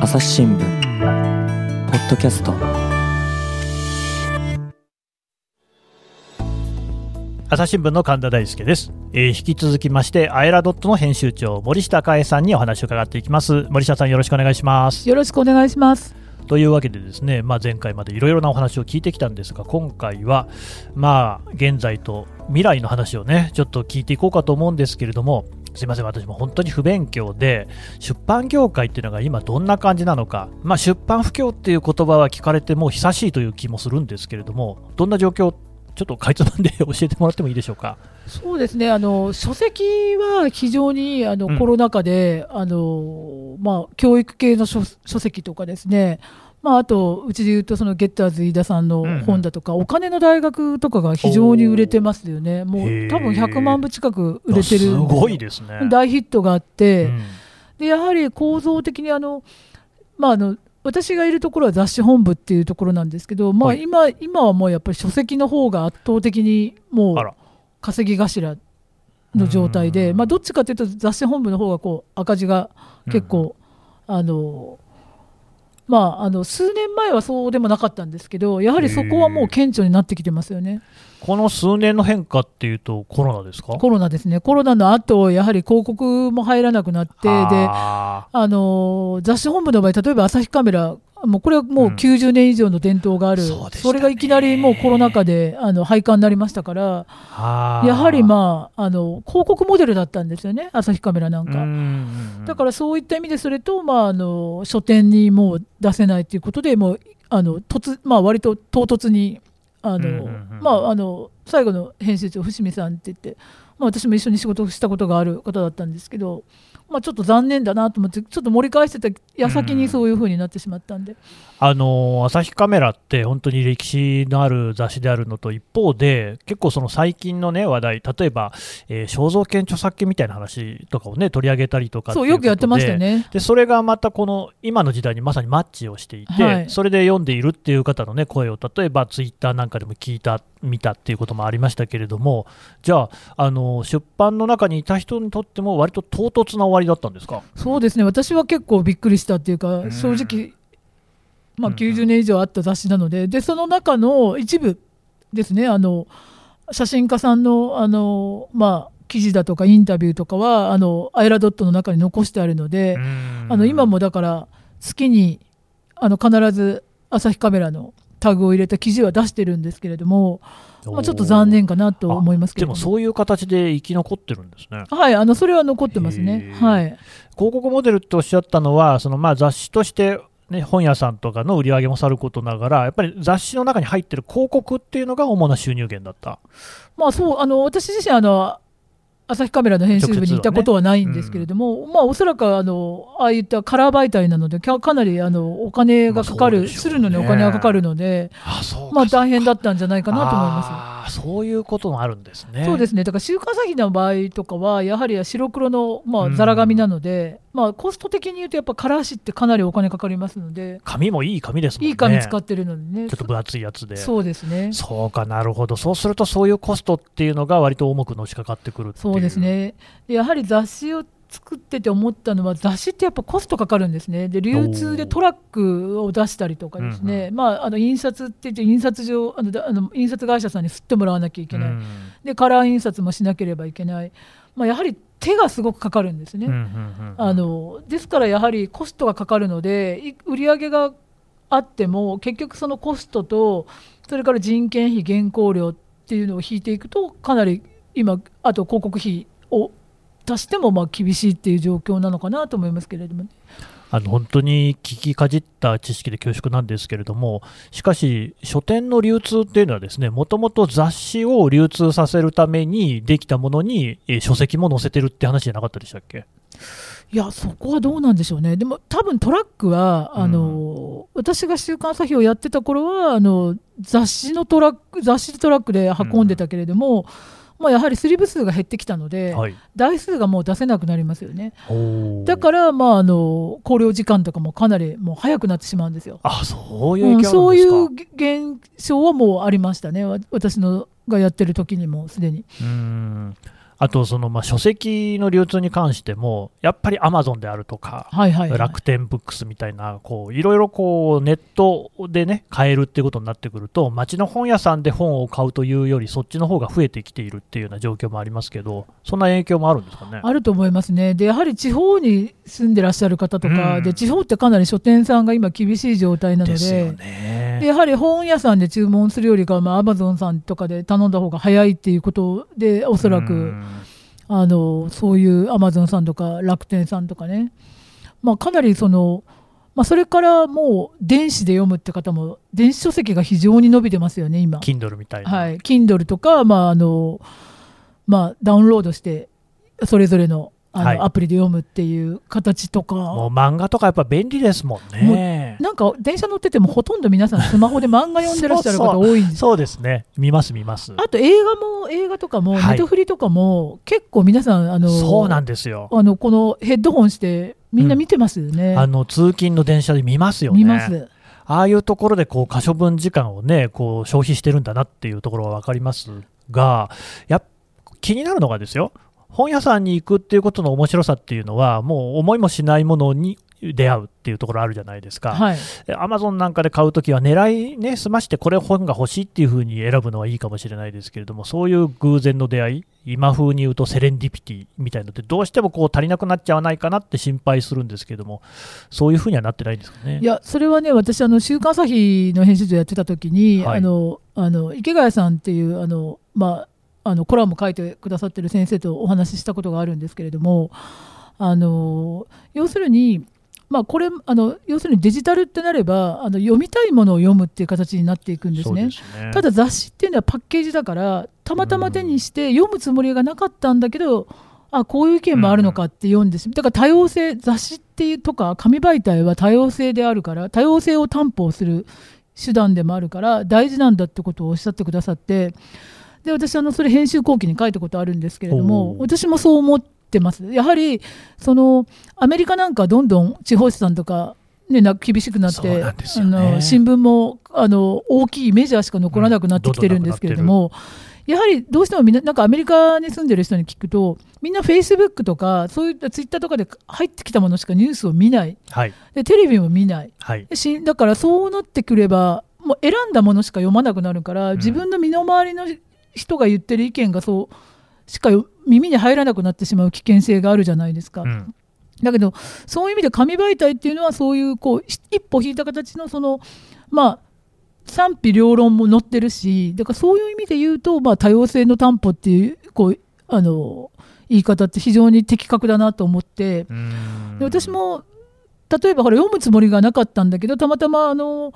朝日新聞ポッドキャスト。朝日新聞の神田大輔です、えー引き続きましてアエラドットの編集長森下佳恵さんにお話を伺っていきます。森下さんよろしくお願いします。よろしくお願いします。というわけでですね、まあ、前回までいろいろなお話を聞いてきたんですが今回はまあ現在と未来の話をねちょっと聞いていこうかと思うんですけれどもすいません私も本当に不勉強で出版業界っていうのが今どんな感じなのか、まあ、出版不況っていう言葉は聞かれてもう久しいという気もするんですけれどもどんな状況ちょっとかいつまんで教えてもらってもいいでしょうか。そうですね。あの書籍は非常にあの、うんコロナ禍であのまあ教育系の書書籍とかですね。まああとうちで言うとそのゲッターズ飯田さんの本だとか、お金の大学とかが非常に売れてますよね。もう多分100万部近く売れてる。すごいですね。大ヒットがあって、うん。でやはり構造的にあのまああの私がいるところは雑誌本部っていうところなんですけど、まあ、はい。今今はもうやっぱり書籍の方が圧倒的にもう稼ぎ頭の状態で、うんまあ、どっちかというと雑誌本部の方がこう赤字が結構、あのまあ、あの数年前はそうでもなかったんですけどやはりそこはもう顕著になってきてますよね。この数年の変化っていうとコロナですか？コロナですね。コロナの後やはり広告も入らなくなってでああの雑誌本部の場合例えば朝日カメラもうこれはもううん。90年以上の伝統がある、そうでしたね。れがいきなりもうコロナ禍であの廃刊になりましたからあ。やはりまああの広告モデルだったんですよね朝日カメラなんあか。だからそういった意味でそれと、まあ、あの書店にもう出せないということでもうあの突、まあ、割と唐突にあの、まあ、あの最後の編集長伏見さんって言って、まあ、私も一緒に仕事をしたことがある方だったんですけど、まあ、ちょっと残念だなと思ってちょっと盛り返してた矢先にそういうふうになってしまったんで、あの朝日カメラって本当に歴史のある雑誌であるのと一方で結構その最近のね話題例えば、えー肖像権著作権みたいな話とかをね取り上げたりとかそうよくやってましたよね。ね。でそれがまたこの今の時代にまさにマッチをしていて、はい。それで読んでいるっていう方の、ね、声を例えばツイッターなんかでも聞いた、見たっていうこともありましたけれども、じゃあ、あの出版の中にいた人にとっても、割と唐突な終わりだったんですか？そうですね。私は結構びっくりしたっていうか、ん。正直、まあ、うん90年以上あった雑誌なので,、でその中の一部ですねあの写真家さんのあの、まあ、記事だとかインタビューとかはあのアイラドットの中に残してあるので、あの今もだから月にあの必ず朝日カメラのタグを入れた記事は出してるんですけれども、まあ、ちょっと残念かなと思いますけれども。でもそういう形で生き残ってるんですね。はい、あのそれは残ってますね。はい、広告モデルっておっしゃったのは、そのまあ雑誌として、ね、本屋さんとかの売り上げもさることながら、やっぱり雑誌の中に入ってる広告っていうのが主な収入源だった。まあそうあの私自身あの朝日カメラの編集部に行ったことはないんですけれども、まあおそらくあのああいったカラー媒体なのでかかなりあのお金がかかる、まあねするのにお金がかかるので、あそうかまあ大変だったんじゃないかなと思います。そういうこともあるんですね。そうですね。だから週刊朝日の場合とかはやはり白黒の、まあ、うんザラ紙なので、まあ、コスト的に言うとやっぱカラー紙ってかなりお金かかりますので、紙もいい紙ですもんね。いい紙使ってるのでね。ちょっと分厚いやつで。そうですね。そうかなるほど、そうするとそういうコストっていうのが割と重くのしかかってくるっていう。そうですね。でやはり雑誌を作ってて思ったのは雑誌ってやっぱコストかかるんですね。で流通でトラックを出したりとかですね、まあ、あの印刷って言って印刷所あのだあの印刷会社さんに吸ってもらわなきゃいけない、うんでカラー印刷もしなければいけない、まあ、やはり手がすごくかかるんですね。うんうんうんあのですからやはりコストがかかるのでい売上があっても結局そのコストとそれから人件費原稿料っていうのを引いていくとかなり今あと広告費を足してもまあ厳しいっていう状況なのかなと思いますけれども、ね、あの本当に聞きかじった知識で恐縮なんですけれども、しかし、書店の流通っていうのは、ですねもともと雑誌を流通させるためにできたものに、えー書籍も載せてるって話じゃなかったでしたっけ？いやそこはどうなんでしょうね。でも多分トラックはあの、私が「週刊朝日」をやってた頃はあの雑誌のトラック雑誌トラックで運ん。でたけれども、まあ、やはりスリーブ数が減ってきたので、はい、台数がもう出せなくなりますよね。だから、まあ、あの考慮時間とかもかなりもう早くなってしまうんですよ。あそういうそういう現象はもうありましたね、わ私のがやってる時にもすでに。うーんあとそのまあ書籍の流通に関しても、やっぱりアマゾンであるとか、はいはい、はい、楽天ブックスみたいな、こういろいろこうネットでね、買えるっていうことになってくると、町の本屋さんで本を買うというより、そっちの方が増えてきているっていうような状況もありますけど、そんな影響もあるんですかね？あると思いますね。で、やはり地方に住んでらっしゃる方とか、うん、で地方ってかなり書店さんが今、厳しい状態なので、でね、やはり本屋さんで注文するよりかは、まあ、アマゾンさんとかで頼んだ方が早いっていうことで、おそらく。うんあのそういうアマゾンさんとか楽天さんとかね、まあ、かなりその、まあ、それからもう電子で読むって方も電子書籍が非常に伸びてますよね今。Kindle みたいな。はい。Kindle とか、まああのまあ、ダウンロードしてそれぞれのあの、はい、アプリで読むっていう形とか。もう漫画とかやっぱ便利ですもんね。なんか電車乗っててもほとんど皆さんスマホで漫画読んでらっしゃる方多いんですそうですね。見ます見ます。あと映画も映画とかも、ネットフリとかも結構皆さんあのそうなんですよ。あのこのヘッドホンしてみんな見てますよね、うん、あの通勤の電車で見ますよね。見ます。ああいうところでこう可処分時間をねこう消費してるんだなっていうところは分かりますがや気になるのがですよ本屋さんに行くっていうことの面白さっていうのは、もう思いもしないものに出会うっていうところあるじゃないですか、アマゾンなんかで買うときは、狙いね、済まして、これ本が欲しいっていうふうに選ぶのはいいかもしれないですけれども、そういう偶然の出会い、今風に言うとセレンディピティみたいなのって、どうしてもこう足りなくなっちゃわないかなって心配するんですけれども、そういうふうにはなってないんですかね。いや、それはね、私、あの週刊朝日の編集長やってた時に、はい、あのあの池谷さんっていうあの、まあ、あのコラム書いてくださってる先生とお話ししたことがあるんですけれどもあの要するにまあ、これあの要するにデジタルってなればあの読みたいものを読むっていう形になっていくんですね、ね、ただ雑誌っていうのはパッケージだからたまたま手にして読むつもりがなかったんだけど、あこういう意見もあるのかって読んで、うん、だから多様性雑誌っていうとか紙媒体は多様性であるから多様性を担保する手段でもあるから大事なんだってことをおっしゃってくださってで私あのそれ編集後期に書いたことあるんですけれども私もそう思ってます。やはりそのアメリカなんかどんどん地方紙さんとかね、な厳しくなって、ね、あの新聞もあの大きいメジャーしか残らなくなってきてるんですけれども、うん、やはりどうしてもみんななんかアメリカに住んでる人に聞くとみんなフェイスブックとかそういったツイッターとかで入ってきたものしかニュースを見ない、はい、でテレビも見ない、はい、しだからそうなってくればもう選んだものしか読まなくなるから、自分の身の回りの人が言ってる意見がそうしか耳に入らなくなってしまう危険性があるじゃないですか。うん、だけどそういう意味で紙媒体っていうのはそういうこう一歩引いた形のそのまあ賛否両論も載ってるしだからそういう意味で言うと、まあ、多様性の担保っていうこうあの言い方って非常に的確だなと思ってで私も例えばほら読むつもりがなかったんだけどたまたまあの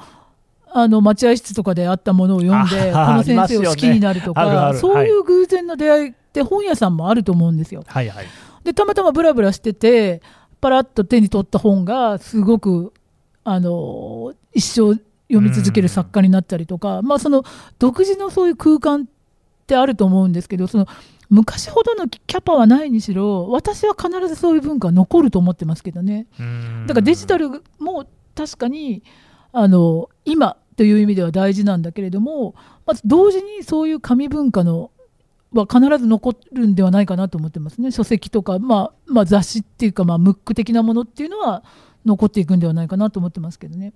あの待合室とかであったものを読んで、この先生を好きになるとか、ね、そういう偶然の出会いって本屋さんもあると思うんですよ。はいはい、でたまたまブラブラしててパラッと手に取った本がすごくあの一生読み続ける作家になったりとか、まあ、その独自のそういう空間ってあると思うんですけどその昔ほどのキャパはないにしろ私は必ずそういう文化は残ると思ってますけどね。だからデジタルも確かにあの今という意味では大事なんだけれどもまず同時にそういう紙文化のは必ず残るんではないかなと思ってますね。書籍とか、まあ、まあ雑誌っていうか、まあ、ムック的なものっていうのは残っていくんではないかなと思ってますけどね。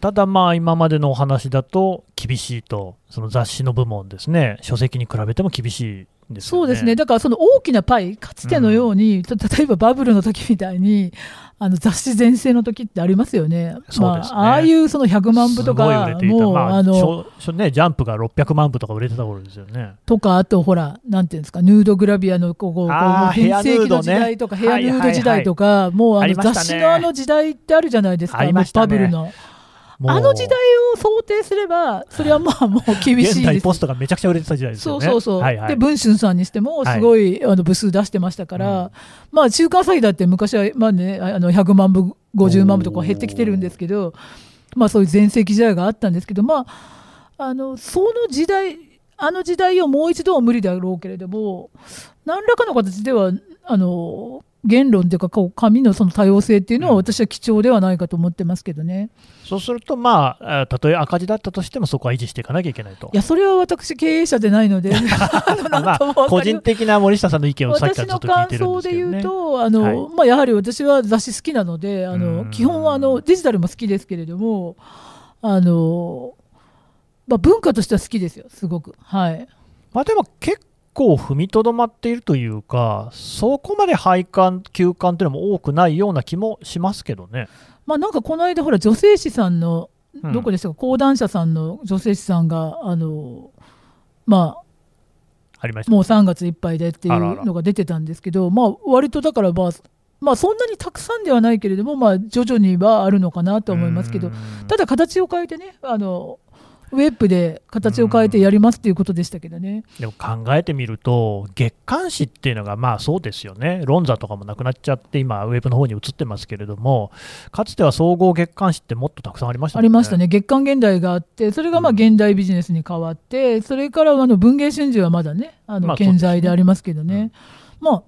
ただまあ今までのお話だと厳しいとその雑誌の部門ですね。書籍に比べても厳しいね、そうですね。だからその大きなパイかつてのように、うん、例えばバブルの時みたいにあの雑誌全盛の時ってありますよね、ね。まあ、ああいうその100万部とか、もう、まあ、あのね、ジャンプが600万部とか売れてた頃ですよね。とか、あとほら、なんていうんですか、ヌードグラビアのここ、変世紀の時代とか、ヘアヌード時代とか、もうあの雑誌のあの時代ってあるじゃないですか、バブルの。あの時代を想定すれば、それはまあもう厳しいです。ポストがめちゃくちゃ売れてた時代ですよね。そうそうそう。はいはい、で、文春さんにしても、すごい、あの部数出してましたから、うん、まあ、週刊詐欺だって昔は、まあね、あの100万部、50万部とか減ってきてるんですけど、まあそういう全盛期時代があったんですけど、まあ、あの、その時代、あの時代をもう一度は無理だろうけれども、何らかの形では、あの、言論というかこう紙のその多様性っていうのはうん私は貴重ではないかと思ってますけどね。そうすると、まあ、あたとえ赤字だったとしても、そこは維持していかなきゃいけないとい。やそれは私経営者でないので 個人的な森下さんの意見をさっきか私のらずっと聞い感てるんで想で言うすけどね。と、あのはいまあ、やはり私は雑誌好きなので、あうんの基本はあのデジタルも好きですけれども、あのまあ、文化としては好きですよ、すごく。はい、まあ、でも結構踏みとどまっているというか、そこまで廃刊、休刊というのも多くないような気もしますけどね。まあ、なんかこの間、ほら、女性誌さんの、うんどこでしたか、講談社さんの女性誌さんが、あのまあ、ありました。もう3月いっぱいでっていあらあらうのが出てたんですけど、まあ、割とだから、まあ、まあ、そんなにたくさんではないけれども、まあ、徐々にはあるのかなと思いますけどう、んただ形を変えてね、あのウェブで形を変えてやりますっていうことでしたけどね。でも考えてみると、月刊誌っていうのが、まあそうですよね、論座とかもなくなっちゃって、今、ウェブの方に移ってますけれども、かつては総合月刊誌ってもっとたくさんありましたもんありましたね、月刊現代があって、それがまあうん。現代ビジネスに変わって、それからあの文藝春秋はまだね、あのまあ健在でありますけどそうですね、まあ、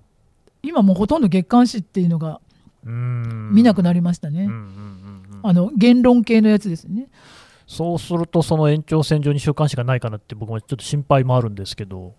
今もうほとんど月刊誌っていうのがうん。見なくなりましたね、うんうんうんうん。あの言論系のやつですね。そうすると、その延長線上に週刊誌がないかなって、僕もちょっと心配もあるんですけど、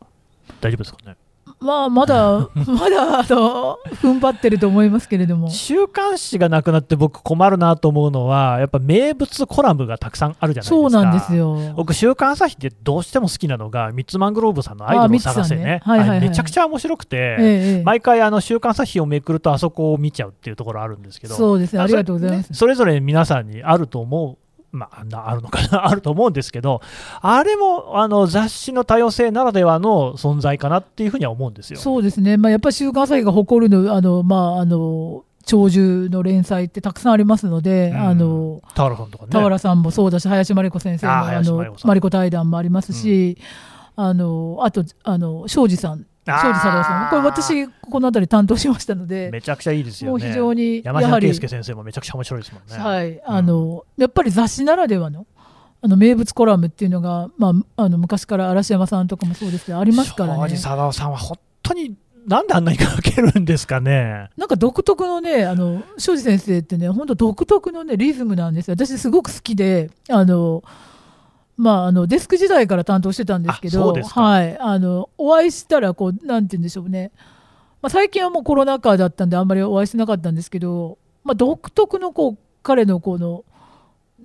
大丈夫ですかね？まあ、まだ、まだあの踏ん張ってると思いますけれども。週刊誌がなくなって僕困るなと思うのはやっぱ名物コラムがたくさんあるじゃないですかそうなんですよ。僕週刊朝日ってどうしても好きなのがミッツマングローブさんのアイドルを探せねねはいはいはいあれめちゃくちゃ面白くて、毎回あの週刊朝日をめくるとあそこを見ちゃうっていうところあるんですけどそうですね、ありがとうございます。ねそれぞれ皆さんにあると思うまあ、なあるのかな あると思うんですけど、あれもあの雑誌の多様性ならではの存在かなっていうふうには思うんですよ。そうですね、まあ、やっぱり週刊朝日が誇るのあの、まあ、あの長寿の連載ってたくさんありますので、うん。あの田原さんとかね。俵さんもそうだし、林真理子先生のああの林真理子対談もありますし、あのあとあの庄司さん、あー庄司佐郎さん、これ、私、この辺り担当しましたので、めちゃくちゃいいですよね。もう非常にや山下はり圭、介先生もめちゃくちゃ面白いですもんね。はい、あのやっぱり雑誌ならではの。あの名物コラムっていうのが、まあ、あの昔から嵐山さんとかもそうですけどありますからね庄司。佐郎さんは本当になんであんなに書けるんですかね。なんか独特のね、あの庄司先生ってね、本当独特のねリズムなんですよ。私すごく好きで、あのまああのデスク時代から担当してたんですけど、はい、あのお会いしたらこうなんて言うんでしょうね。まあ最近はもうコロナ禍だったんであんまりお会いしてなかったんですけど、まあ独特のこう彼のこの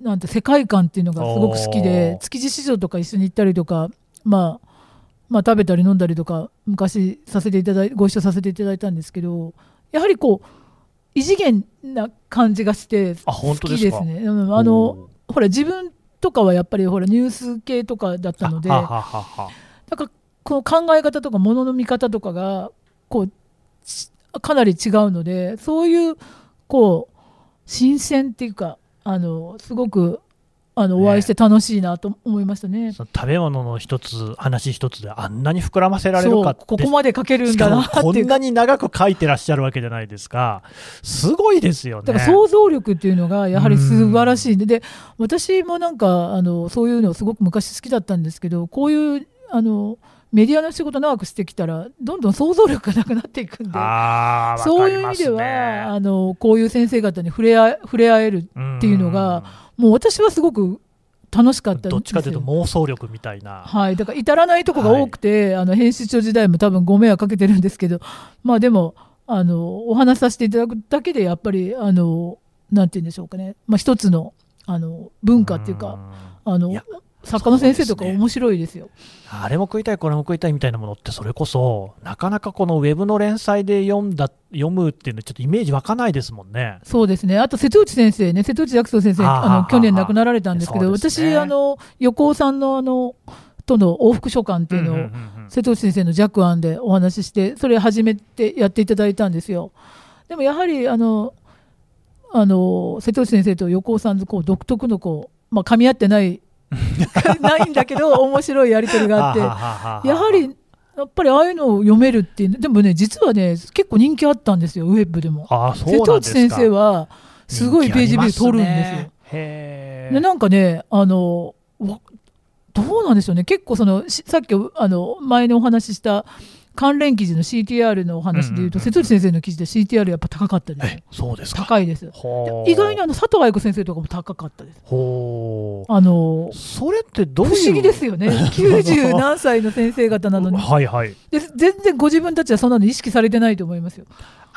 なんて世界観っていうのがすごく好きで築地市場とか一緒に行ったりとか、まあまあ、食べたり飲んだりとか昔させていただいご一緒させていただいたんですけどやはりこう異次元な感じがしてあ好きですね。うん。あのほら自分とかはやっぱりほらニュース系とかだったのではだからこの考え方とかものの見方とかがこうちかなり違うのでそういうこう新鮮っていうかあのすごくあのねお会いして楽しいなと思いましたね。その食べ物の一つ話一つであんなに膨らませられるかって。ここまで書けるんだなこんなに長く書いてらっしゃるわけじゃないですか。すごいですよね。だから想像力っていうのがやはり素晴らしい。でで私もなんかあのそういうのすごく昔好きだったんですけどこういうあのメディアの仕事長くしてきたらどんどん想像力がなくなっていくんで。そういう意味では、あのこういう先生方に触れ合え触れ合えるっていうのがもう私はすごく楽しかったどっちかというと妄想力みたいな。はい、だから至らないとこが多くて、あの編集長時代も多分ご迷惑かけてるんですけど、まあでもあのお話しさせていただくだけでやっぱりあのなんて言うんでしょうかね、まあ一つのあの文化っていうか、あの作家の先生とか面白いですよ。あれも食いたいこれも食いたいみたいなものってそれこそなかなかこのウェブの連載で読んだ読むっていうのはちょっとイメージ湧かないですもんね。そうですね。あと瀬戸内先生ね、瀬戸内寂聴先生、はあの去年亡くなられたんですけど、ね私あの横尾さんのあのとの往復書簡っていうのを、うんうんうんうん瀬戸内先生の弱案でお話ししてそれ始めてやっていただいたんですよでもやはりあのあの瀬戸内先生と横尾さんのこう独特のこう、まあ、噛み合ってない ないんだけど面白いやり取りがあって。やはりやっぱりああいうのを読めるっていう。でもね実はね結構人気あったんですよウェブでも。あそう瀬戸内なんですか。先生はすごいページビュー取るんですよ。すねでなんかねあのわどうなんでしょうね。結構そのしさっきあの前にお話しした関連記事の CTR のお話でいうと、瀬戸内先生の記事で CTR やっぱ高かったです。そうですか？高いです。意外にあの佐藤愛子先生とかも高かったです。ほーあのそれってどういう？不思議ですよね。90何歳の先生方なのに。はいはい。で全然ご自分たちはそんなの意識されてないと思いますよ。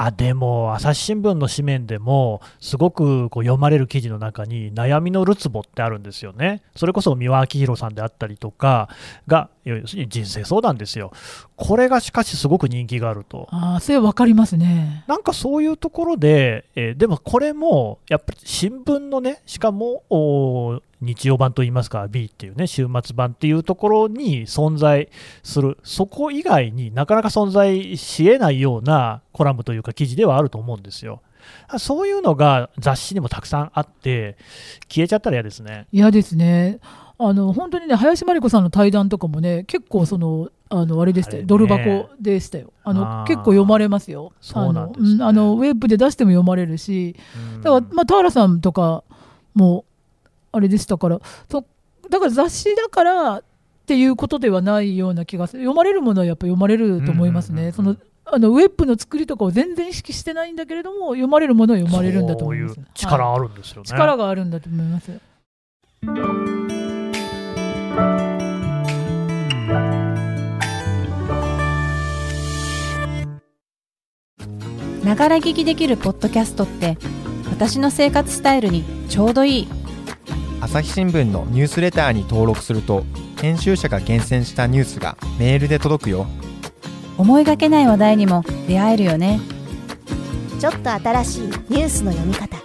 あでも、朝日新聞の紙面でも、すごくこう読まれる記事の中に、悩みのるつぼってあるんですよね。それこそ三輪明宏さんであったりとかが、要するに人生相談ですよ。これがしかしすごく人気があると。ああ、それ分かりますね。なんかそういうところで、えーでもこれもやっぱり新聞のね、しかも日曜版といいますか、B っていうね、週末版っていうところに存在する、そこ以外になかなか存在しえないようなコラムというか、記事ではあると思うんですよ。そういうのが雑誌にもたくさんあって、消えちゃったら嫌ですね。嫌ですね。あの本当にね林真理子さんの対談とかもね結構そのあのあれでしたよ、ね。ドル箱でしたよ。あの結構読まれますよ。そうなんですね。あの,、ウェブで出しても読まれるし。うん。だから、まあ、田原さんとかもあれでしたから。そだから雑誌だからっていうことではないような気がする。読まれるものはやっぱ読まれると思いますね、そのあのウェブの作りとかを全然意識してないんだけれども読まれるものは読まれるんだと思いますそういう力はいあるんですよね。力があるんだと思います。ながら聞きできるポッドキャストって私の生活スタイルにちょうどいい朝日新聞のニュースレターに登録すると編集者が厳選したニュースがメールで届くよ。思いがけない話題にも出会えるよね。ちょっと新しいニュースの読み方。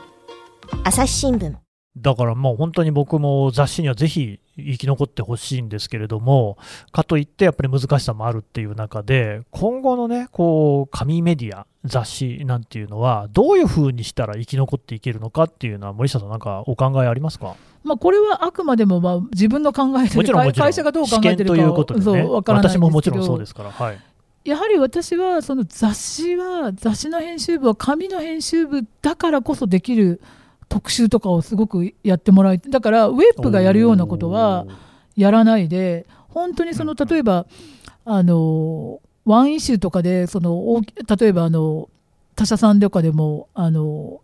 朝日新聞。だからもう本当に僕も雑誌にはぜひ生き残ってほしいんですけれども、かといってやっぱり難しさもあるっていう中で、今後のね、こう、紙メディア、雑誌なんていうのは、どういうふうにしたら生き残っていけるのかっていうのは、森下さん、なんかお考えありますか？まあ、これはあくまでもまあ自分の考えてるもちろん、もちろん、会社がどう考えてるか試験ということでね、そうわからない私ももちろんそうですから、はい。やはり私はその雑誌は雑誌の編集部は紙の編集部だからこそできる特集とかをすごくやってもらいだからウェブがやるようなことはやらないで本当にその例えばあのワンイシューとかでその例えばあの他社さんとかでもあの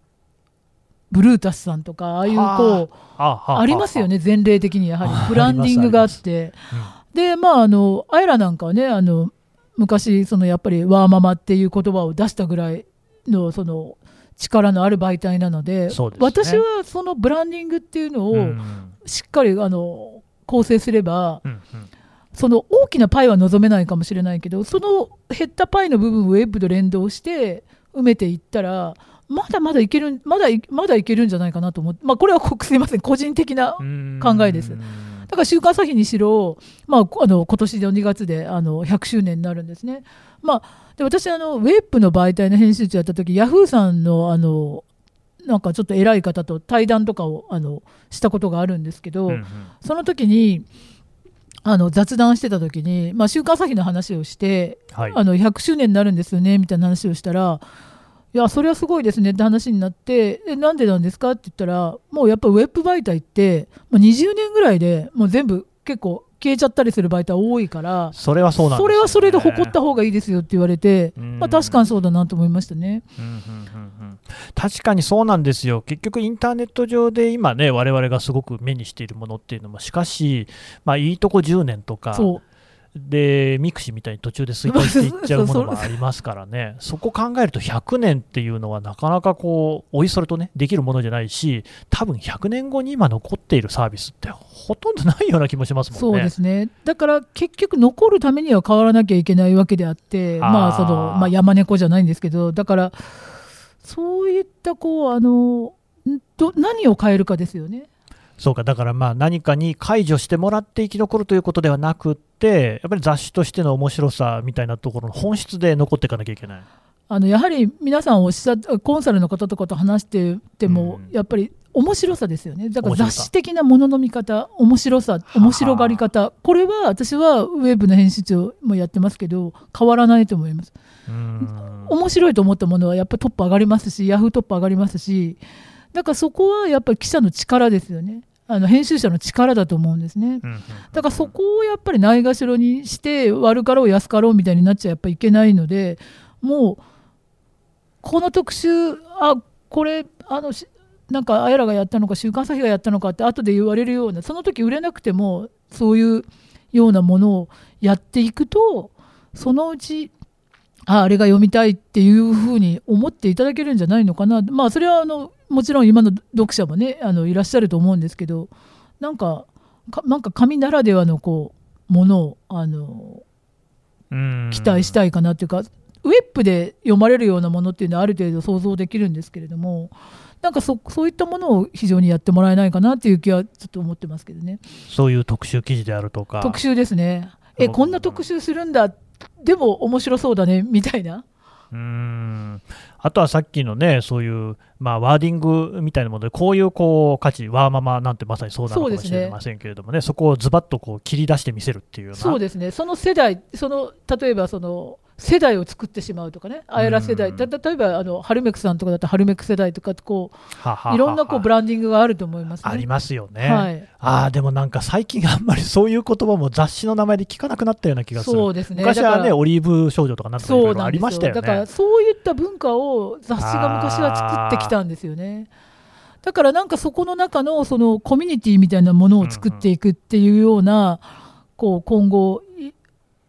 ブルータスさんとかああいうはこうありますよね、前例的にやはありブランディングがあって。で、まあ、あの、あやらなんかはね、あの、昔、そのやっぱりワーママっていう言葉を出したぐらいの、その、力のある媒体なので、私はそのブランディングっていうのをしっかり、あの、構成すれば、うんうん。その大きなパイは望めないかもしれないけど、その減ったパイの部分をウェブと連動して埋めていったら、まだまだいける、まだいまだいけるんじゃないかなと思って、まあ、これはこ すいません、個人的な考えです。だから週刊朝日にしろ、まあ、あの今年の2月であの100周年になるんですね。まあ、で私あの、ウェブの媒体の編集長やった時ヤフーさんのあのなんかちょっと偉い方と対談とかをあのしたことがあるんですけど、うんうん。その時にあの雑談してた時に、まあ、週刊朝日の話をして、はい。あの100周年になるんですよねみたいな話をしたら、いや、それはすごいですねって話になって、えなんでなんですかって言ったら、もうやっぱウェブ媒体って、もう20年ぐらいでもう全部結構消えちゃったりする媒体多いから、それはそうなんですよね。それはそれで誇った方がいいですよって言われて、うん。まあ、確かにそうだなと思いましたね。うんうんうんうん。確かにそうなんですよ、結局、インターネット上で今ね、我々がすごく目にしているものっていうのも、しかし、まあ、いいとこ10年とか、そうで mixiみたいに途中で衰退していっちゃうものもありますからね、そこ考えると100年っていうのは、なかなかこう、おいそれとね、できるものじゃないし、多分100年後に今残っているサービスって、ほとんどないような気もしますもんね。そうですねだから結局残るためには変わらなきゃいけないわけであってあーまあその、まあ、山猫じゃないんですけどだからそういったこうあのんど何を変えるかですよね。そうか、だからまあ何かに解除してもらって生き残るということではなくって、やっぱり雑誌としての面白さみたいなところの本質で残っていかなきゃいけない。あのやはり皆さんおっしゃっコンサルの方とかと話してても、うん。やっぱり面白さですよね。だから雑誌的なものの見方面白さ面白がり方。これは私はウェブの編集長もやってますけど変わらないと思います。面白いと思ったものはやっぱりトップ上がりますしヤフートップ上がりますしだからそこはやっぱり記者の力ですよねあの編集者の力だと思うんですね。だからそこをやっぱりないがしろにして悪かろう安かろうみたいになっちゃやっぱいけないのでもうこの特集あこれあのしなんかあやらがやったのか週刊朝日がやったのかって後で言われるようなその時売れなくてもそういうようなものをやっていくとそのうちああれが読みたいっていうふうに思っていただけるんじゃないのかなまあそれはあのもちろん今の読者もねあのいらっしゃると思うんですけどなんかかなんか紙ならではのこうものをあのうん。期待したいかなっていうか、ウェブで読まれるようなものっていうのはある程度想像できるんですけれどもなんかそそういったものを非常にやってもらえないかなっていう気はちょっと思ってますけどね。そういう特集記事であるとか。特集ですね。えうんこんな特集するんだ。でも面白そうだねみたいなうーん。あとはさっきのね、そういう、まあ、ワーディングみたいなもので、こういうこう価値、ワーママなんてまさにそうなのかもしれませんけれどもね、そこをズバッとこう切り出してみせるっていうような、そうですね。その世代その例えばその世代を作ってしまうとかねあやら世代例えばあのハルメクさんとかだったらハルメク世代とかこはははういろんなこうブランディングがあると思いますね。ありますよね。はいああ、でもなんか最近あんまりそういう言葉も雑誌の名前で聞かなくなったような気がする。そうですね昔はね、オリーブ少女とかなんとかいろいろありましたよね。だからそういった文化を雑誌が昔は作ってきたんですよね。だからなんかそこの中のそのコミュニティみたいなものを作っていくっていうような、こう今後い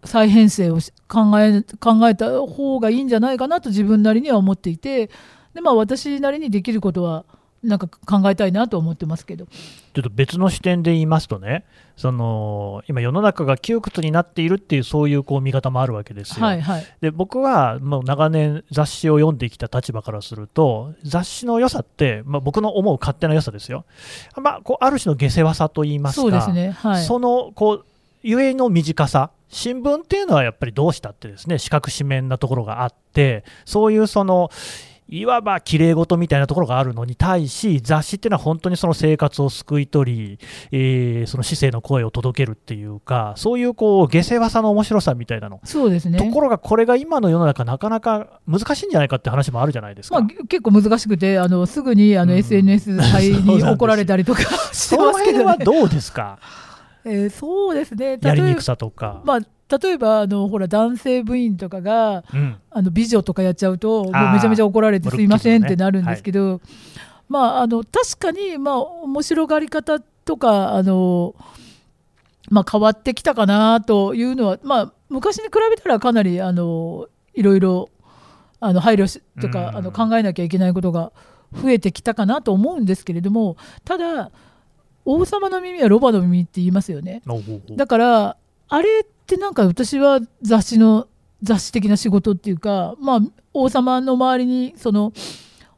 再編成をし考え考えた方がいいんじゃないかなと自分なりには思っていてで、まあ、私なりにできることはなんか考えたいなと思ってますけど。ちょっと別の視点で言いますとね、その今、世の中が窮屈になっているっていう、そういうこう見方もあるわけですよ。はいはい。で僕はもう長年、雑誌を読んできた立場からすると、雑誌の良さって、まあ、僕の思う勝手な良さですよ、まあ、こうある種の下世話さと言いますか、そうですねはい。そのこうゆえの短さ、新聞っていうのはやっぱりどうしたってですね、四角四面なところがあって、そういうその、いわば綺麗事みたいなところがあるのに対し、雑誌っていうのは本当にその生活を救い取り、えーその市政の声を届けるっていうか、そういうこう下世話さの面白さみたいなの。そうですねところがこれが今の世の中、なかなか難しいんじゃないかって話もあるじゃないですか。まあ、結構難しくてあのすぐにあのうん SNS に怒られたりとか してますけどね。辺はどうですか、えーそうですね。やりにく例えば,、さとか。まあ、例えばあのほら男性部員とかがうん。あの美女とかやっちゃうともうめちゃめちゃ怒られてすいませんってなるんですけど、まあ、あの確かに、まあ、面白がり方とかあの、まあ、変わってきたかなというのは、まあ、昔に比べたらかなりあのいろいろあの配慮しとか、うん。あの考えなきゃいけないことが増えてきたかなと思うんですけれどもただ王様の耳はロバの耳って言いますよね。だからあれってなんか私は雑誌の雑誌的な仕事っていうか、まあ、王様の周りにその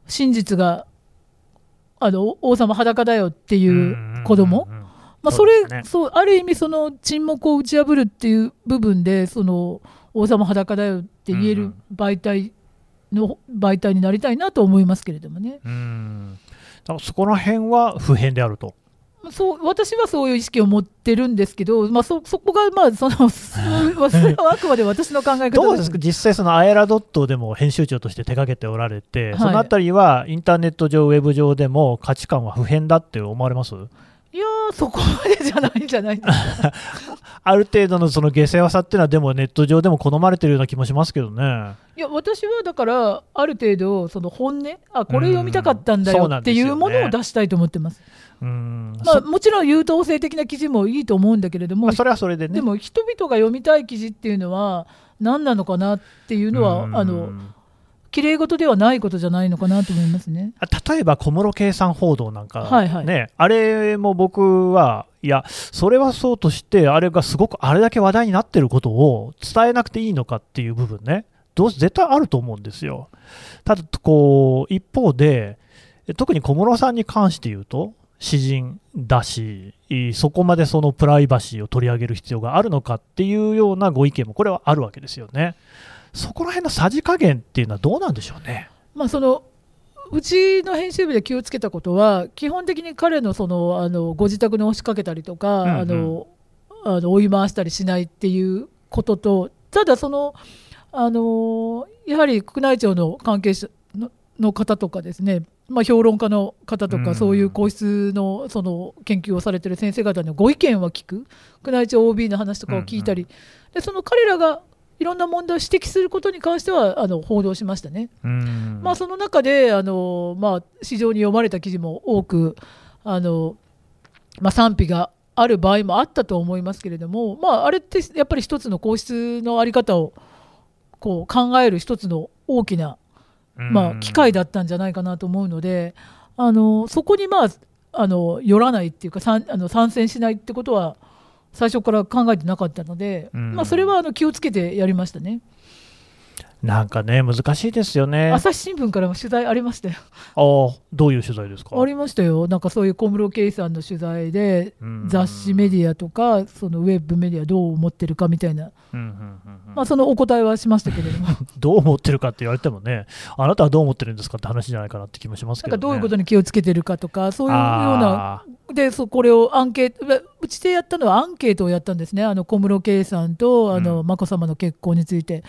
真実があの王様裸だよっていう子供、まあ、そうれねそうある意味その沈黙を打ち破るっていう部分でその王様裸だよって言える媒体の媒体になりたいなと思いますけれどもね。うんだからそこら辺は普遍であると。そう私はそういう意識を持ってるんですけど、まあ、そそこがまあその そ それはあくまで私の考え方どうですか、実際、そのあやらドットでも編集長として手掛けておられて、はいそのあたりはインターネット上、ウェブ上でも価値観は普遍だって思われます？いやーそこまでじゃないんじゃないですか。ある程度のその下世話さっていうのは、でもネット上でも好まれてるような気もしますけどね。いや私はだからある程度その本音あこれ読みたかったんだよっていうものを出したいと思ってます。うんまあ、そもちろん優等生的な記事もいいと思うんだけれども、まあそれはそれでね。でも人々が読みたい記事っていうのは何なのかなっていうのは、うんあの綺麗事ではないことじゃないのかなと思いますね。あ例えば小室圭さん報道なんか、ねはいはいあれも僕は、いや、それはそうとして、あれがすごくあれだけ話題になってることを伝えなくていいのかっていう部分ね、どう絶対あると思うんですよ。ただ、こう一方で、特に小室さんに関して言うと、詩人だし、そこまでそのプライバシーを取り上げる必要があるのかっていうようなご意見も、これはあるわけですよね。そこら辺のさじ加減っていうのはどうなんでしょうね。まあ、そのうちの編集部で気をつけたことは基本的に彼のそのあのご自宅に押しかけたりとか、うんうんあのあの追い回したりしないっていうこととただそのあのやはり宮内庁の関係者のの方とかですね、まあ、評論家の方とか、うん。そういう皇室のその研究をされてる先生方のご意見は聞く。宮内庁 OB の話とかを聞いたり、でその彼らがいろんな問題を指摘することに関してはあの報道しましたね。うん。まあ、その中であの、まあ、市場に読まれた記事も多くあの、まあ、賛否がある場合もあったと思いますけれども、まあ、あれってやっぱり一つの皇室の在り方をこう考える一つの大きな、まあ、機会だったんじゃないかなと思うのであのそこに、まあ、あの寄らないっていうか参あの参戦しないってことは最初から考えてなかったので、うんまあ、それはあの気をつけてやりましたね。なんかね、難しいですよね。朝日新聞からも取材ありましたよ。ああ、どういう取材ですか？ありましたよ、なんかそういう小室圭さんの取材で、うん。雑誌メディアとか、そのウェブメディアどう思ってるかみたいな、うんうんうんうん。まあ、そのお答えはしましたけれども、どう思ってるかって言われてもね、あなたはどう思ってるんですかって話じゃないかなって気もしますけど、ね、なんかどういうことに気をつけてるかとか、そういうような、あでそこれをアンケート、うちでやったのはアンケートをやったんですね、あの小室圭さんとあの、うん。眞子さまの結婚について、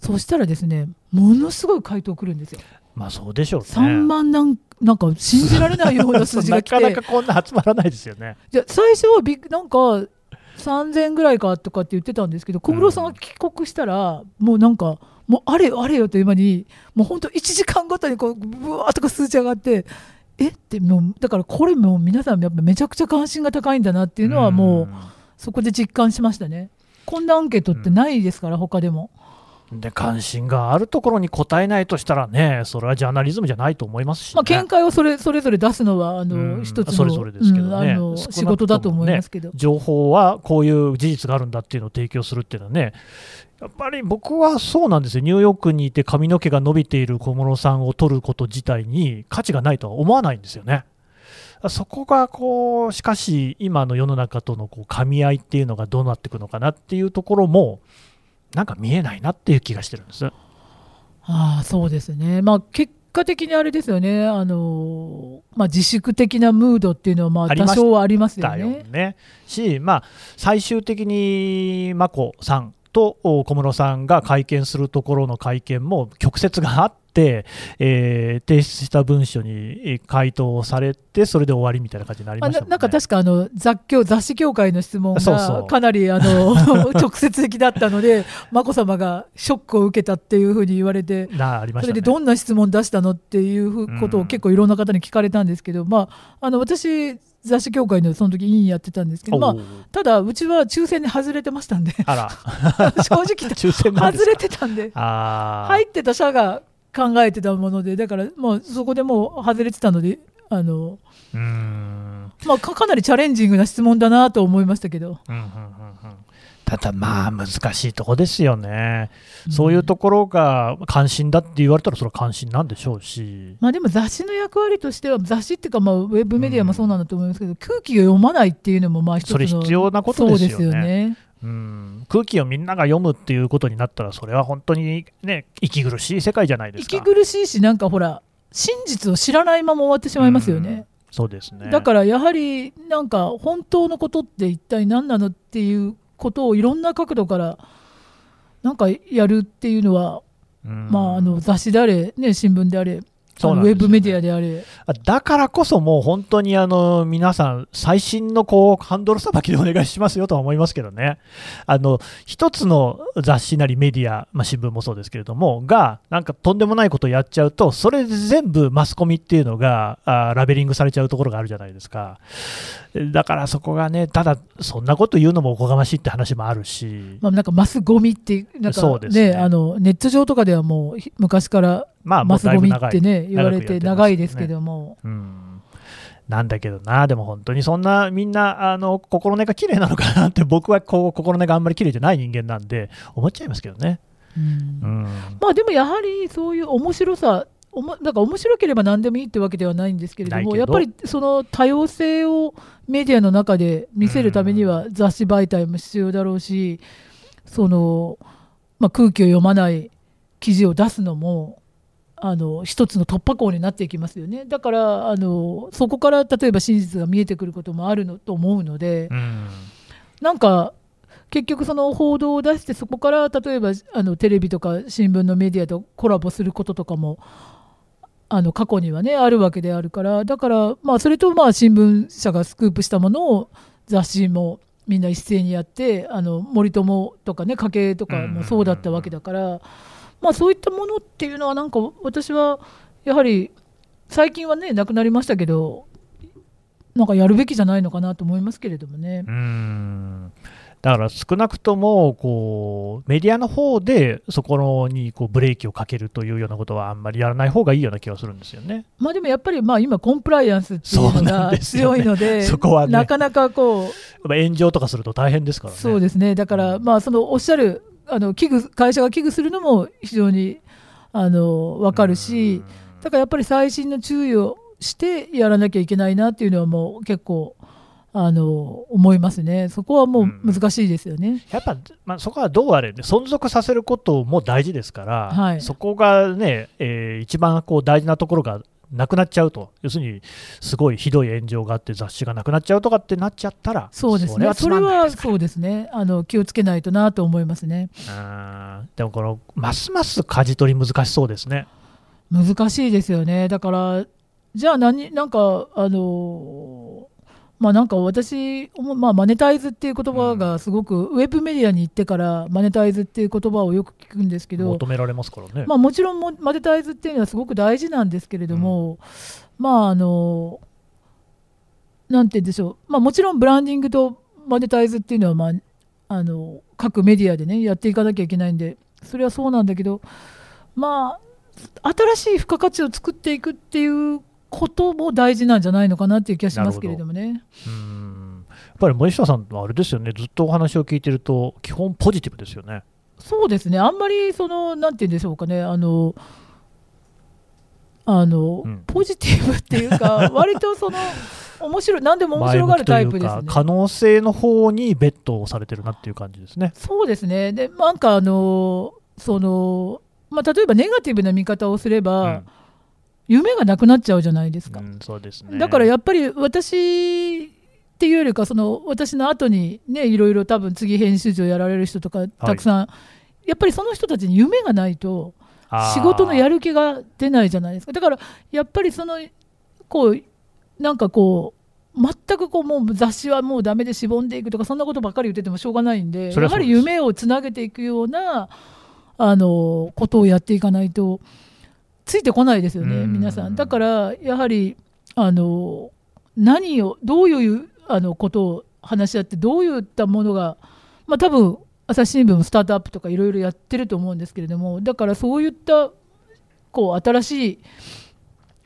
そしたらですね、ものすごい回答来るんですよ、ーまあそうでしょうね。3万なんなんか信じられないような数字が来て。なかなかこんな集まらないですよね。じゃ最初はびっなんか3000ぐらいかとかって言ってたんですけど小室さんが帰国したら、もうなんかもうあれよあれよという間にもう本当1時間ごとにこうブワーっとか数値上がってえってもうだからこれもう皆さんやっぱめちゃくちゃ関心が高いんだなっていうのはもうそこで実感しましたね。こんなアンケートってないですから、他でも。うん。で、関心があるところに答えないとしたらね、それはジャーナリズムじゃないと思いますし、ね。まあ、見解をそれそれぞれ出すのはあの、うん一つのそれぞれですけどね仕事だと思いますけど。情報はこういう事実があるんだっていうのを提供するっていうのはね、やっぱり僕はそうなんですよ、ニューヨークにいて髪の毛が伸びている小室さんを取ること自体に価値がないとは思わないんですよね。そこがこう、しかし、今の世の中とのこう噛み合いっていうのがどうなっていくのかなっていうところも、なんか見えないなっていう気がしてるんです。ああそうですね、まあ、結果的にあれですよね、あのまあ、自粛的なムードっていうのはまあありました多少はありますよだよね。ね。し、まあ、最終的に眞子さんとお小室さんが会見するところの会見も曲折があって、えー提出した文書にえー回答をされて、それで終わりみたいな感じになりましたね。ななんか確かあの雑協雑誌協会の質問がかなりあの 直接的だったので、眞子さまがショックを受けたっていうふうに言われて、なありましたね。それでどんな質問出したのっていうふうことうん。を結構いろんな方に聞かれたんですけど、まあ、あの私、雑誌協会のその時委員やってたんですけど、まあただ、うちは抽選に外れてましたんで、あら、正直外れてたんで、入ってた社が考えてたもので、だからもうそこでもう外れてたので、あのうーん。まあ、かかなりチャレンジングな質問だなと思いましたけど、うんうんうんうん。ただまあ難しいとこですよね、そういうところが関心だって言われたらそれは関心なんでしょうし、まあ、でも雑誌の役割としては、雑誌っていうか、まあ、ウェブメディアもそうなんだと思いますけど、空気を読まないっていうのも、まあ、一つのそれ必要なことですよね。そうですよね。うん、空気をみんなが読むっていうことになったら、それは本当にね、息苦しい世界じゃないですか。息苦しいし、なんかほら、真実を知らないまま終わってしまいますよね。そうですね。だからやはり、なんか本当のことって一体何なのっていうことをいろんな角度からなんかやるっていうのは、うんまあ、あの雑誌であれ、ね、新聞であれ、あそうなんですよね。のウェブメディアであれ、だからこそもう本当にあの皆さん、最新のこうハンドルさばきでお願いしますよとは思いますけどね、あの一つの雑誌なりメディア、まあ、新聞もそうですけれども、が、なんかとんでもないことをやっちゃうと、それで全部マスコミっていうのがあーラベリングされちゃうところがあるじゃないですか。だからそこがね、ただ、そんなこと言うのもおこがましいって話もあるし、まあ、なんかマスゴミって、なんかそうですね。ね、あのネット上とかではもうひ昔からまあ、もマスゴミって。ね言われて長いですけども、うん。なんだけどな、でも本当にそんなみんなあの心根が綺麗なのかなって、僕はこう心根があんまり綺麗じゃない人間なんで、思っちゃいますけどね。うん。うん。まあでもやはりそういう面白さおもだから面白ければ何でもいいってわけではないんですけれどもやっぱりその多様性をメディアの中で見せるためには雑誌媒体も必要だろうしその、まあ、空気を読まない記事を出すのもあの一つの突破口になっていきますよね。だからあのそこから例えば真実が見えてくることもあるのと思うので、うん。なんか結局その報道を出してそこから例えばあのテレビとか新聞のメディアとコラボすることとかもあの過去にはねあるわけであるから。だからまあそれとまあ新聞社がスクープしたものを雑誌もみんな一斉にやってあの森友とかね家計とかもそうだったわけだから、まあそういったものっていうのはなんか私はやはり最近はねなくなりましたけどなんかやるべきじゃないのかなと思いますけれどもね。うーんだから少なくともこうメディアの方でそこにこうブレーキをかけるというようなことはあんまりやらない方がいいような気がするんですよね。まあでもやっぱりまあ今コンプライアンスっていうのが強いので そこはねなかなかこう炎上とかすると大変ですからね。そうですねだからまあそのおっしゃるあの危惧会社が危惧するのも非常にあの分かるしだからやっぱり細心の注意をしてやらなきゃいけないなっていうのはもう結構あの思いますねそこはもう難しいですよね。やっぱ、まあ、そこはどうあれ、ね、存続させることも大事ですから、はいそこがね、えー一番こう大事なところがなくなっちゃうと、要するにすごいひどい炎上があって、雑誌がなくなっちゃうとかってなっちゃったら、そうですね。それはそうですね。あの気をつけないとなと思いますね。うんでもこの、ますます舵取り難しそうですね。難しいですよね。だからじゃあ何なんかあのまあなんか私、まあ、マネタイズっていう言葉がすごく、ウェブメディアに行ってからマネタイズっていう言葉をよく聞くんですけど、求められますからね。まあ、もちろんもマネタイズっていうのはすごく大事なんですけれども、まああのなんて言うんでしょう、まあ、もちろんブランディングとマネタイズっていうのは、まあ、あの各メディアでねやっていかなきゃいけないんでそれはそうなんだけどまあ新しい付加価値を作っていくっていうことも大事なんじゃないのかなっていう気がしますけれどもね。うんやっぱり森下さんはあれですよね、ずっとお話を聞いてると、基本ポジティブですよね。そうですね、あんまりその、なんて言うんでしょうかね、あの、あの、うんポジティブっていうか、割とその、面白い、何でも面白がるタイプですね。可能性の方にベットをされてるなっていう感じですね。そうですね、で、なんかあの、その、まあ、例えばネガティブな見方をすれば、夢がなくなっちゃうじゃないですか。うん、そうですね。だからやっぱり私っていうよりかその私の後にねいろいろ多分次編集長やられる人とかたくさん、やっぱりその人たちに夢がないと仕事のやる気が出ないじゃないですかだからやっぱりそのこうなんかこう全くこうもう雑誌はもうダメでしぼんでいくとかそんなことばっかり言っててもしょうがないんでやはり夢をつなげていくようなあのことをやっていかないとついてこないですよねうん。皆さん。だからやはりあの何をどういうあのことを話し合ってどういったものがまあ多分朝日新聞もスタートアップとかいろいろやってると思うんですけれどもだからそういったこう新しい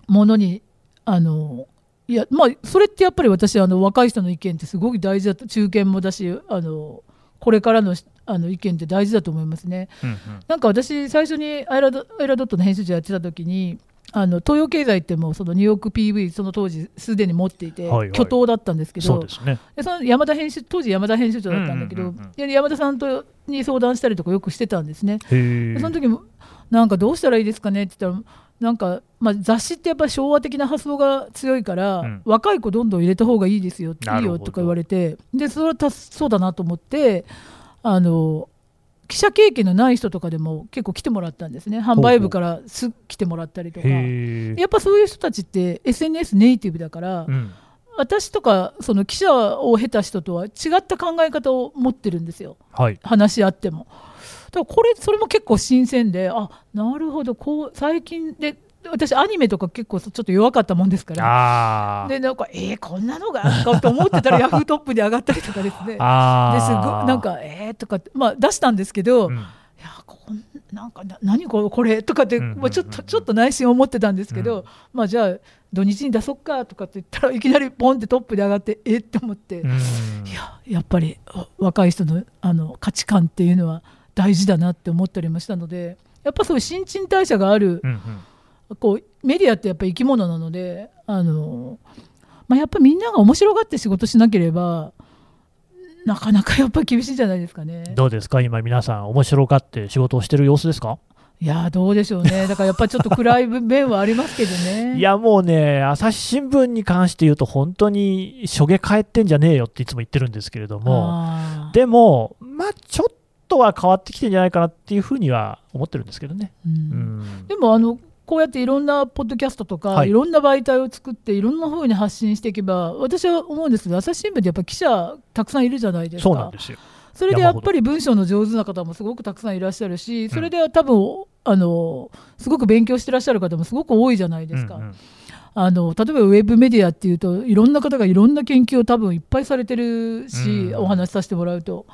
ものにあのいやまあそれってやっぱり私あの若い人の意見ってすごく大事だと中堅もだしあのこれからのあの意見って大事だと思いますね。うんうんなんか私最初にアイラドアイラドットの編集長やってた時にあの東洋経済ってもうそのニューヨーク PV その当時すでに持っていて、はいはい巨頭だったんですけどそうですね。でその山田編集当時山田編集長だったんだけど、うんうんうんうんで山田さんとに相談したりとかよくしてたんですね。その時もなんかどうしたらいいですかねって言ったらなんか、まあ、雑誌ってやっぱり昭和的な発想が強いから、うん若い子どんどん入れた方がいいですよいないよとか言われてでそれはたそうだなと思ってあの記者経験のない人とかでも結構来てもらったんですね販売部からす来てもらったりとか。へやっぱそういう人たちって SNS ネイティブだから、うん私とかその記者を経た人とは違った考え方を持ってるんですよはい。話し合っても。だからこれそれも結構新鮮であなるほどこう最近で私アニメとか結構ちょっと弱かったもんですから。でなんかえー、こんなのがかと思ってたら ヤフートップに上がったりとかですね。あですごあ。なんかえーとかまあ出したんですけど、うん、いやこんなんかな何これこれとかって、まあ、ちょっとちょっと内心思ってたんですけど、うん。まあじゃあ土日に出そっかとかって言ったらいきなりポンってトップで上がってえって思って、うん。いややっぱりあ若い人のあの価値観っていうのは大事だなって思ったりもしたのでやっぱそういう新陳代謝があるうんうんこうメディアってやっぱり生き物なのであの、まあ、やっぱみんなが面白がって仕事しなければなかなかやっぱり厳しいんじゃないですかね。どうですか、今、皆さん、面白がって仕事をしてる様子ですか？いやーどうでしょうね、だからやっぱりちょっと暗い面はありますけどね。いや、もうね、朝日新聞に関して言うと、本当に、しょげ返ってんじゃねえよっていつも言ってるんですけれども、でも、まあ、ちょっとは変わってきてんじゃないかなっていうふうには思ってるんですけどね。うんうんでもあのこうやっていろんなポッドキャストとか、はい。い、ろんな媒体を作っていろんな風に発信していけば私は思うんですけど朝日新聞ってやっぱ記者たくさんいるじゃないですか。そうなんですよ。それでやっぱり文章の上手な方もすごくたくさんいらっしゃるしそれで多分、あのすごく勉強してらっしゃる方もすごく多いじゃないですか。うんうん。あの例えばウェブメディアっていうといろんな方がいろんな研究を多分いっぱいされてるし、うん。お話しさせてもらうと。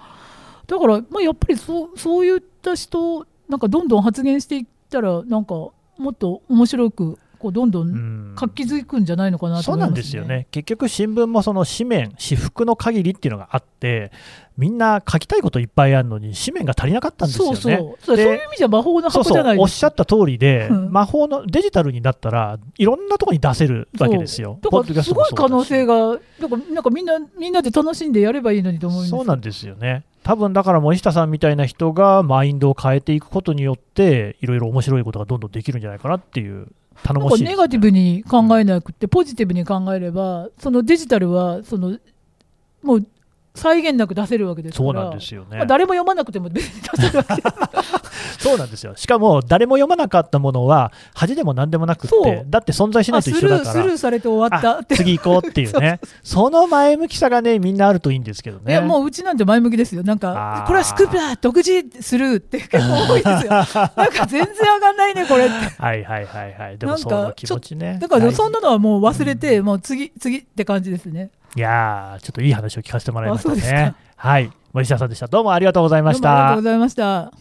だから、まあ、やっぱりそうそういった人なんかどんどん発言していったらなんかもっと面白くこうどんどうん。ん活気づくんじゃないのかなとそうなんですよね、結局、新聞もその紙面、私服の限りっていうのがあって、みんな書きたいこといっぱいあるのに、紙面が足りなかったんですよね。そうそう。いう意味じゃ魔法の箱じゃないおっしゃった通りで、うん。魔法のデジタルになったらいろんなところに出せるわけですよ。だからすごい可能性がだからなんかみんなみんなで楽しんでやればいいのにと思うんです。そうなんですよね。多分だから森下さんみたいな人がマインドを変えていくことによっていろいろ面白いことがどんどんできるんじゃないかなっていう頼もしい、ね、ネガティブに考えなくて、ポジティブに考えれば、そのデジタルはそのもう際限なく出せるわけですそうなんですよね、まあ、誰も読まなくても出せるわけ そうなんですよ。しかも誰も読まなかったものは恥でも何でもなくって、だって存在しないと一緒だから。ルーされて終わった。って。あ次行こうっていうね。その前向きさがねみんなあるといいんですけどね。いやもううちなんて前向きですよ、なんか、これはスクープだ、独自スルーって結構 多いですよ、なんか全然上がんないね、これって。はいはいはいはい。でもその気持ちね。だからそんなのはもう忘れて、もう次、次って感じですね。いやーちょっといい話を聞かせてもらいましたね。か。はい。森下さんでした。どうもありがとうございました。ありがとうございました。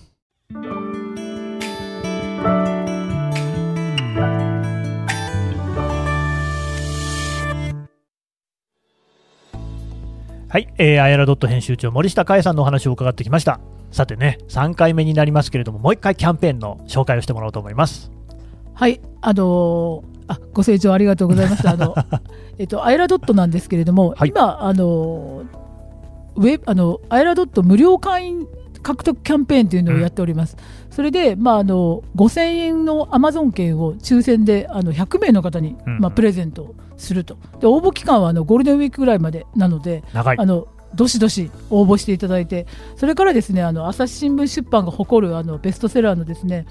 はい、えー、アイラドット編集長森下佳恵さんのお話を伺ってきました。さてね3回目になりますけれどももう一回キャンペーンの紹介をしてもらおうと思います。はい、あのーあご清聴ありがとうございました。あの えっとアイラドットなんですけれども、はい今あのーウェブあのアイラドット無料会員獲得キャンペーンというのをやっております。それでまああの5000円のアマゾン券を抽選であの100名の方に、うんまあプレゼントすると。で応募期間はあのゴールデンウィークぐらいまでなので、あのどしどし応募していただいて、それからですね、あの朝日新聞出版が誇るあのベストセラーのですね、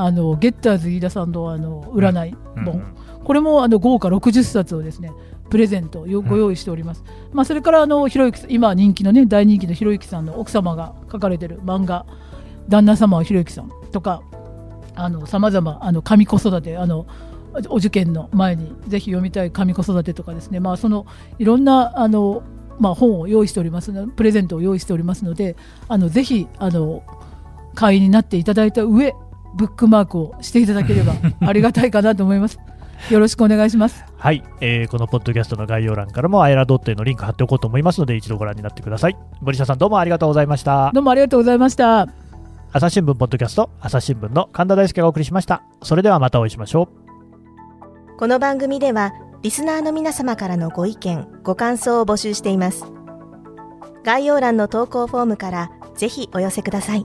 あのゲッターズ飯田さんのあの占い本、うんこれもあの豪華60冊をですね、プレゼントよご用意しております。まあそれからあのひろゆきさん今人気のね大人気のひろゆきさんの奥様が書かれてる漫画旦那様はひろゆきさんとか、あの様々あの神子育てあのお受験の前にぜひ読みたい神子育てとかですね、まあそのいろんなあのまあ、本を用意しておりますのプレゼントを用意しておりますのであのぜひあの会員になっていただいた上ブックマークをしていただければ ありがたいかなと思います。よろしくお願いします。はい、えーこのポッドキャストの概要欄からもアイラドットへのリンク貼っておこうと思いますので一度ご覧になってください。森下さんどうもありがとうございました。どうもありがとうございました。朝日新聞ポッドキャスト朝日新聞の神田大輔がお送りしました。それではまたお会いしましょう。この番組ではリスナーの皆様からのご意見ご感想を募集しています。概要欄の投稿フォームからぜひお寄せください